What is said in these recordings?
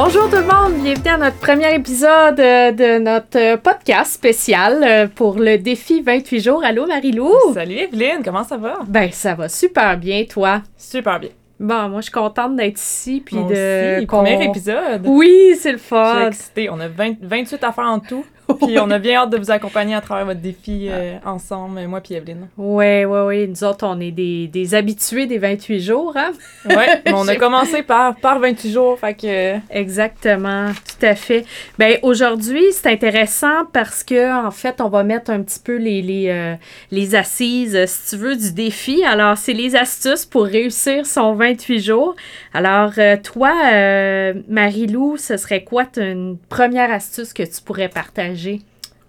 Bonjour tout le monde, bienvenue à notre premier épisode euh, de notre podcast spécial euh, pour le défi 28 jours. Allô Marilou? Salut Evelyne, comment ça va? Ben ça va super bien, toi? Super bien. Bon, moi je suis contente d'être ici puis Moi de aussi, premier épisode. Oui, c'est le Je suis fun. excitée. On a 20 28 affaires en tout. Puis on a bien hâte de vous accompagner à travers votre défi euh, ensemble, moi puis Evelyne. Oui, oui, oui. Nous autres, on est des, des habitués des 28 jours, hein? Mais on a commencé par, par 28 jours, fait que... Exactement, tout à fait. Ben aujourd'hui, c'est intéressant parce que en fait, on va mettre un petit peu les, les, euh, les assises, euh, si tu veux, du défi. Alors, c'est les astuces pour réussir son 28 jours. Alors, euh, toi, euh, Marie-Lou, ce serait quoi une première astuce que tu pourrais partager?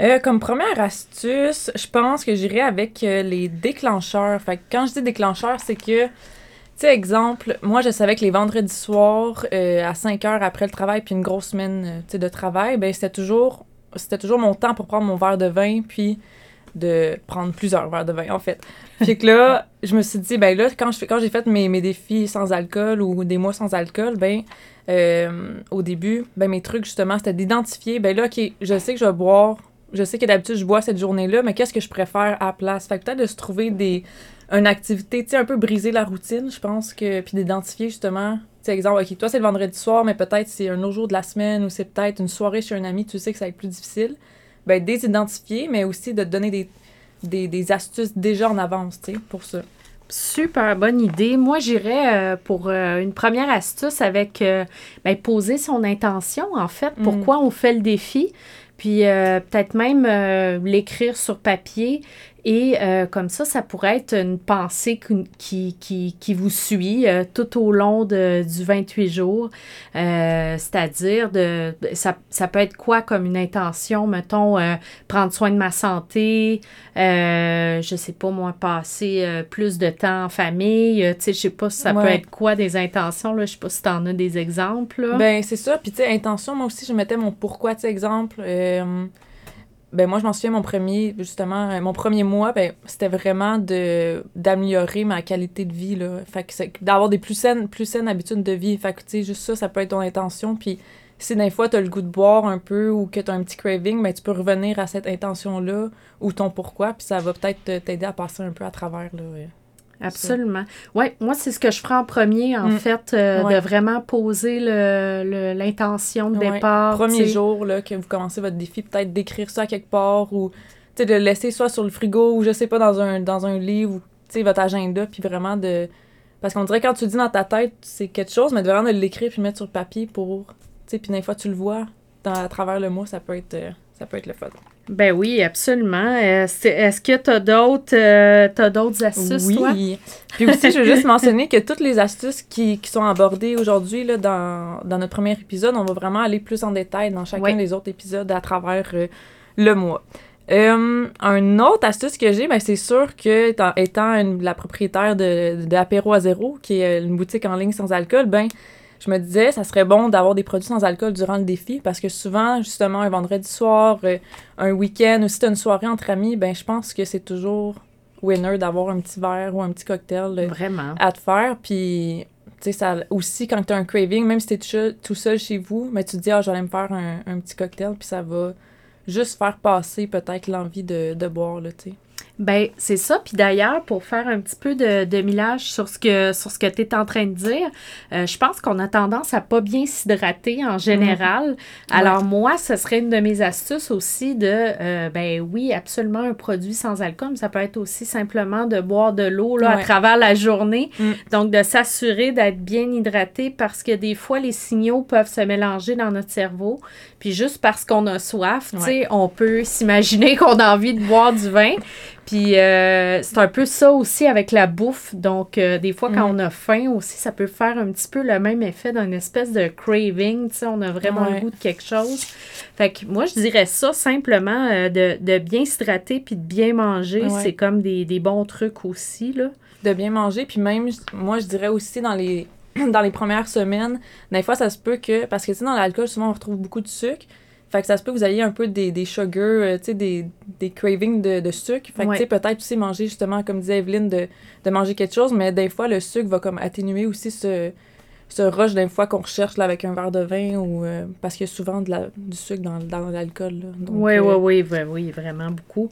Euh, comme première astuce, je pense que j'irai avec euh, les déclencheurs. Fait que quand je dis déclencheurs, c'est que, tu sais, exemple, moi, je savais que les vendredis soirs, euh, à 5 heures après le travail, puis une grosse semaine de travail, ben c'était toujours, c'était toujours mon temps pour prendre mon verre de vin, puis de prendre plusieurs verres de vin, en fait. Puis que là, je me suis dit, ben là, quand je fais- quand j'ai fait mes, mes défis sans alcool ou des mois sans alcool, ben, euh, au début, ben mes trucs, justement, c'était d'identifier, ben là, OK, je sais que je vais boire je sais que d'habitude je bois cette journée-là, mais qu'est-ce que je préfère à la place? Fait que peut-être de se trouver des une activité, tu sais, un peu briser la routine, je pense que puis d'identifier justement, tu sais, exemple, OK, toi c'est le vendredi soir, mais peut-être c'est un autre jour de la semaine ou c'est peut-être une soirée chez un ami, tu sais que ça va être plus difficile. Ben désidentifier, mais aussi de donner des des, des astuces déjà en avance, tu sais, pour ça. Super bonne idée. Moi, j'irais euh, pour euh, une première astuce avec euh, ben, poser son intention, en fait, Mm. pourquoi on fait le défi. Puis euh, peut-être même euh, l'écrire sur papier. Et euh, comme ça, ça pourrait être une pensée qui, qui, qui, vous suit euh, tout au long de, du 28 jours. Euh, C'est-à-dire, de, ça, ça peut être quoi comme une intention, mettons, prendre soin de ma santé, je sais pas, moi, passer plus de temps en famille. tu sais, je sais pas si ça peut être quoi des intentions, là. Je sais pas si t'en as des exemples, là. Ben, c'est ça. Puis, tu sais, intention, moi aussi, je mettais mon pourquoi, tu sais, exemple. Euh, ben, moi, je m'en souviens, mon premier, justement, euh, mon premier mois, ben, c'était vraiment de d'améliorer ma qualité de vie, là. Fait que c'est d'avoir des plus saines, plus saines habitudes de vie. Fait que, tu sais, juste ça, ça peut être ton intention. Puis, si des fois, t'as le goût de boire un peu ou que t'as un petit craving, ben, tu peux revenir à cette intention-là ou ton pourquoi, puis ça va peut-être t'aider à passer un peu à travers, là. ouais. Absolument. Ouais, moi, c'est ce que je ferai en premier, en Mm. fait, euh, Ouais. de vraiment poser le- le- l'intention de Ouais. départ. Premier jour là, que vous commencez votre défi, peut-être d'écrire ça quelque part ou tu sais, de le laisser soit sur le frigo ou je sais pas, dans un, dans un livre ou tu sais, votre agenda, puis vraiment de. Parce qu'on dirait quand tu le dis dans ta tête, c'est quelque chose, mais de vraiment de l'écrire puis le mettre sur le papier pour. Tu sais, puis des fois tu le vois dans, à travers le mois, ça peut être, euh, ça peut être le fun. Ben oui, absolument. Euh, Est-ce que tu as d'autres euh, t'as d'autres astuces, toi? Oui. Puis aussi, je veux juste mentionner que toutes les astuces qui, qui sont abordées aujourd'hui dans, dans notre premier épisode, on va vraiment aller plus en détail dans chacun Oui. des autres épisodes à travers euh, le mois. Euh, un autre astuce que j'ai, ben, c'est sûr que étant, étant une- la propriétaire de, de Apéro à zéro, qui est une boutique en ligne sans alcool, ben je me disais, ça serait bon d'avoir des produits sans alcool durant le défi parce que souvent, justement, un vendredi soir, euh, un week-end ou si t'as une soirée entre amis, ben je pense que c'est toujours winner d'avoir un petit verre ou un petit cocktail euh, Vraiment. à te faire. Puis, tu sais, ça aussi, quand t'as un craving, même si t'es tout seul, tout seul chez vous, mais tu te dis, ah, j'allais me faire un, un petit cocktail, puis ça va juste faire passer peut-être l'envie de, de boire, là, tu sais. Ben, c'est ça. Puis d'ailleurs, pour faire un petit peu de, de millage sur ce que, sur ce que tu es en train de dire, euh, je pense qu'on a tendance à pas bien s'hydrater en général. Alors, moi, ce serait une de mes astuces aussi de, euh, ben oui, absolument un produit sans alcool, mais ça peut être aussi simplement de boire de l'eau là, à travers la journée. Mm. Donc, de s'assurer d'être bien hydraté parce que des fois, les signaux peuvent se mélanger dans notre cerveau. Puis juste parce qu'on a soif, tu sais, on peut s'imaginer qu'on a envie de boire du vin. Puis Puis euh, c'est un peu ça aussi avec la bouffe. Donc, euh, des fois, quand Mm. on a faim aussi, ça peut faire un petit peu le même effet d'une espèce de craving. Tu sais, on a vraiment Ouais. le goût de quelque chose. Fait que moi, je dirais ça simplement euh, de, de bien s'hydrater puis de bien manger. Ouais. C'est comme des, des bons trucs aussi, là. de bien manger. Puis même, moi, je dirais aussi dans les, dans les premières semaines, des fois, ça se peut que. Parce que, tu sais, dans l'alcool, souvent, on retrouve beaucoup de sucre. Fait que ça se peut que vous ayez un peu des, des sugars, euh, tu sais, des, des cravings de, de sucre. Fait que, Ouais. tu sais, peut-être aussi manger, justement, comme disait Evelyne, de, de manger quelque chose. Mais des fois, le sucre va comme atténuer aussi ce, ce rush des fois qu'on recherche là, avec un verre de vin ou. euh, parce qu'il y a souvent de la, du sucre dans, dans l'alcool. Oui, oui, oui, oui, vraiment beaucoup.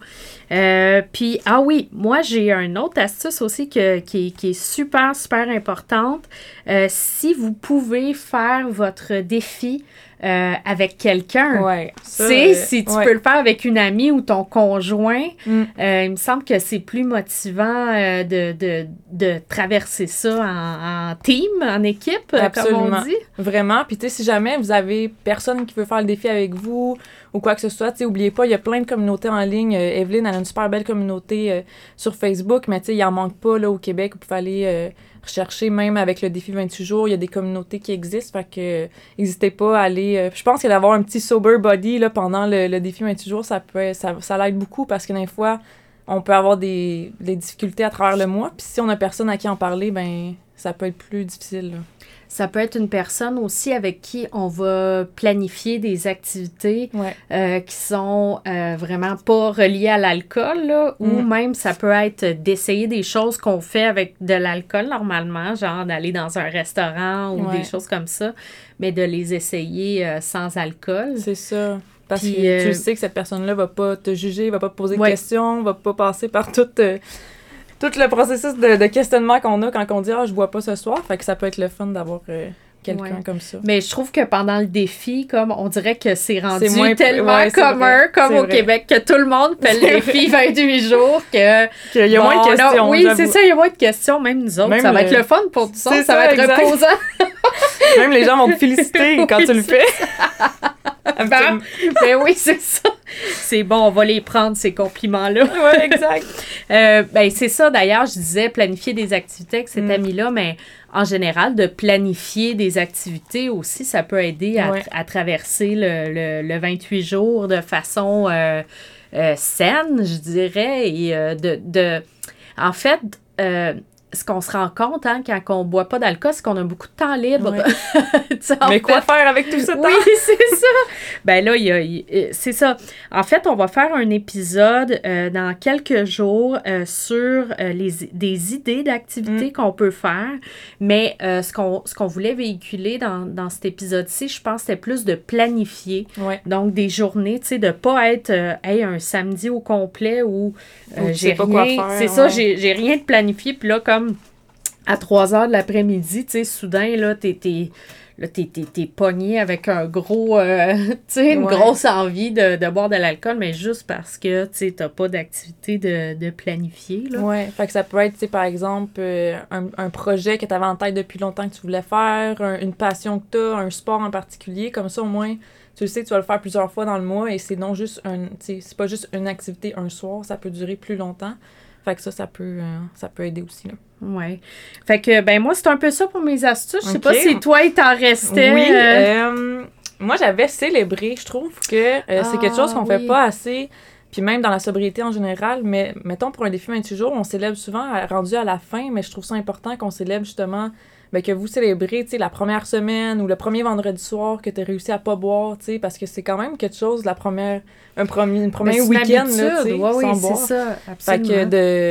Euh, puis, ah oui, moi, j'ai une autre astuce aussi que, qui, est- qui est super, super importante. Si vous pouvez faire votre défi euh, avec quelqu'un, Ouais. sais, euh, si tu ouais. peux le faire avec une amie ou ton conjoint, Mm. euh, il me semble que c'est plus motivant euh, de, de, de traverser ça en, en team, en équipe, euh, comme on Absolument. dit. Vraiment. Puis, tu sais, si jamais vous avez personne qui veut faire le défi avec vous ou quoi que ce soit, tu sais, oubliez pas, il y a plein de communautés en ligne. Evelyne, elle a une super belle communauté sur Facebook, mais tu sais, il en manque pas, là, au Québec. Vous pouvez aller rechercher, même avec le défi 28 jours, il y a des communautés qui existent. Fait que, n'hésitez pas à aller. euh, je pense que d'avoir un petit sober body, là, pendant le, le défi 28 jours, ça peut, ça, ça l'aide beaucoup parce que des fois, on peut avoir des, des difficultés à travers le mois. Puis si on a personne à qui en parler, ben, ça peut être plus difficile. Ça peut être une personne aussi avec qui on va planifier des activités Ouais. euh, qui sont euh, vraiment pas reliées à l'alcool, ou Mm. même ça peut être d'essayer des choses qu'on fait avec de l'alcool normalement, genre d'aller dans un restaurant ou Ouais. des choses comme ça, mais de les essayer euh, sans alcool. C'est ça. Parce Puis, que tu sais que cette personne-là va pas te juger, va pas te poser Ouais. de questions, va pas passer par tout, euh, tout le processus de, de questionnement qu'on a quand on dit « Ah, je bois pas ce soir ». Fait que ça peut être le fun d'avoir euh, quelqu'un Ouais. comme ça. Mais je trouve que pendant le défi, comme on dirait que c'est rendu moins- tellement ouais, commun, vrai, comme au vrai. Québec, que tout le monde fait le défi 28 jours, que Il y a moins de questions, oui, c'est ça, il y a moins de questions, même nous autres. Même ça va le- être le fun pour nous autres, C'est ça, ça, va être exact. reposant. Même les gens vont te féliciter quand tu le fais. Ben, ben oui, c'est ça. C'est bon, on va les prendre, ces compliments-là. exact. Euh, ben, c'est ça, d'ailleurs, je disais planifier des activités avec cet Mm. ami-là, mais en général, de planifier des activités aussi, ça peut aider à, Ouais. à traverser le, le, le 28 jours de façon euh, euh, saine, je dirais, et de, de... En fait, ce qu'on se rend compte hein, quand on boit pas d'alcool, c'est qu'on a beaucoup de temps libre. Mais quoi faire avec tout ça? oui, c'est ça. Ben là, y a- euh, c'est ça. En fait, on va faire un épisode euh, dans quelques jours euh, sur euh, les, des idées d'activités qu'on peut faire. Mais ce qu'on ce qu'on voulait véhiculer dans, dans cet épisode-ci, je pense, c'était plus de planifier. Ouais. Donc, des journées, tu sais, de pas être Hey, un samedi au complet où j'ai rien. C'est ça, j'ai j'ai rien de planifié. Puis là, comme à 3 heures de l'après-midi, tu sais, soudain, là, t'es. t'es- Là, t'es, t'es, t'es pogné avec un gros, euh, tu sais, une grosse envie de, de boire de l'alcool, mais juste parce que, tu sais, t'as pas d'activité de, de planifier, là. Ouais, fait que ça peut être, tu sais, par exemple, euh, un, un projet que tu avais en tête depuis longtemps que tu voulais faire, un- une passion que tu as, un sport en particulier. Comme ça, au moins, tu le sais tu vas le faire plusieurs fois dans le mois et c'est non juste un. Tu sais, c'est pas juste une activité un soir, ça peut durer plus longtemps. Fait que ça, ça peut, euh, ça peut aider aussi. Là. Ouais. Fait que, ben, moi, c'est un peu ça pour mes astuces. Je sais pas si toi, il t'en restait. Oui, euh, euh, moi, j'avais célébré. Je trouve que c'est quelque chose qu'on Ah, fait oui. pas assez. Puis même dans la sobriété en général, mais mettons pour un défi 28 jours, on célèbre souvent à- rendu à la fin, mais je trouve ça important qu'on célèbre justement ben, que vous célébrez, la première semaine ou le premier vendredi soir que tu as réussi à pas boire, parce que c'est quand même quelque chose, la première, un premier, ben, une week-end, là, Ouais, oui, sans c'est boire. ça. Fait Absolument. que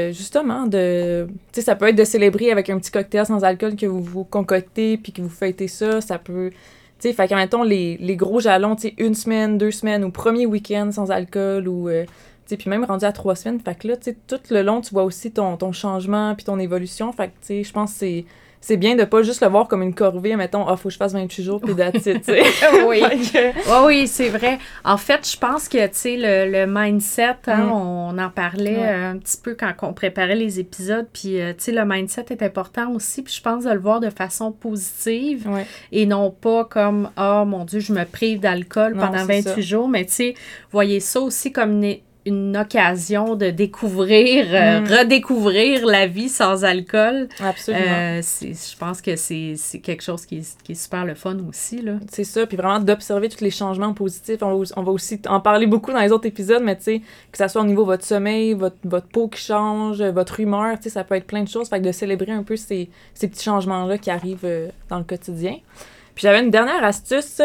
de justement de ça peut être de célébrer avec un petit cocktail sans alcool que vous vous concoctez puis que vous fêtez ça, ça peut tu sais fait que mettons les, les gros jalons, tu sais une semaine, deux semaines ou premier week-end sans alcool ou euh, tu sais puis même rendu à trois semaines, fait que là tu sais tout le long tu vois aussi ton, ton changement puis ton évolution, fait que tu sais je pense que c'est c'est bien de pas juste le voir comme une corvée, mettons, ah, faut que je fasse 28 jours, puis it, tu sais. oui. Que- Oui, oui, c'est vrai. En fait, je pense que, tu sais, le, le mindset, hein, Mm. on en parlait Ouais. euh, un petit peu quand on préparait les épisodes, puis, euh, tu sais, le mindset est important aussi, puis je pense de le voir de façon positive Ouais. et non pas comme, oh mon Dieu, je me prive d'alcool pendant c'est 28 ça. jours, mais tu sais, voyez ça aussi comme une, une occasion de découvrir, euh, Mm. redécouvrir la vie sans alcool. Absolument. Euh, je pense que c'est quelque chose qui est, qui est super le fun aussi. C'est ça, puis vraiment d'observer tous les changements positifs. On va, aussi- on va aussi en parler beaucoup dans les autres épisodes, mais tu sais, que ça soit au niveau de votre sommeil, votre, votre peau qui change, euh, votre humeur, tu sais, ça peut être plein de choses. Fait que de célébrer un peu ces, ces petits changements-là qui arrivent dans le quotidien. Puis j'avais une dernière astuce,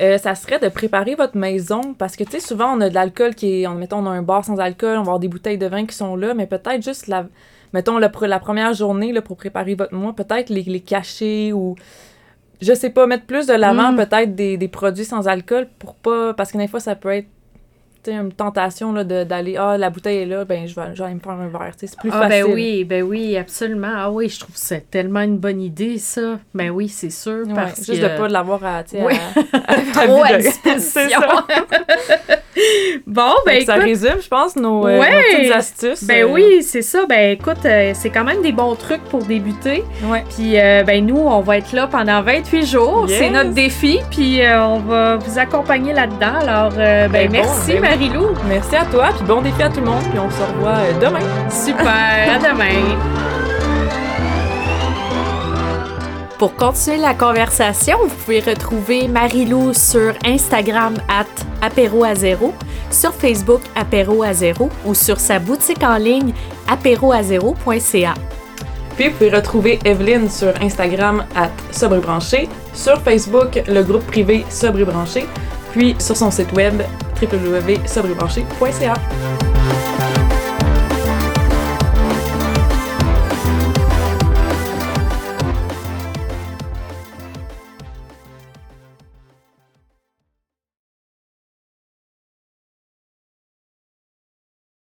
euh, ça serait de préparer votre maison, parce que tu sais, souvent on a de l'alcool qui est, on, mettons, on a un bar sans alcool, on va avoir des bouteilles de vin qui sont là, mais peut-être juste la, mettons, le pre- la première journée là, pour préparer votre mois, peut-être les, les cacher ou je sais pas, mettre plus de l'avant Mm. peut-être des, des produits sans alcool pour pas. Parce que des fois, ça peut être une tentation là, de- d'aller Ah, la bouteille est là, ben je vais, je vais aller me faire un verre. tu sais, C'est plus Ah, facile. ben oui, ben oui, absolument. Ah oui, je trouve que c'est tellement une bonne idée, ça. Ben oui, c'est sûr. Ouais, parce juste que... de pas l'avoir à, à, Trop à disposition. Bon, ben ça résume, je pense, nos, euh, Ouais. nos petites astuces. Ben euh, oui, c'est ça. Ben écoute, euh, c'est quand même des bons trucs pour débuter. Ouais. Puis euh, ben nous, on va être là pendant 28 jours. Yes. C'est notre défi. Puis on va vous accompagner là-dedans. Alors, ben, Ben bon, merci ben oui. Marie-Lou. Merci à toi, puis bon défi à tout le monde, puis on se revoit demain. Super. à demain. Pour continuer la conversation, vous pouvez retrouver Marie-Lou sur Instagram at apéro à zéro, sur Facebook apéro à zéro ou sur sa boutique en ligne apéroazéro.ca. Puis vous pouvez retrouver Evelyne sur Instagram à Sobre et Branché, sur Facebook le groupe privé Sobre et Branché, puis sur son site web www.sobrebranché.ca.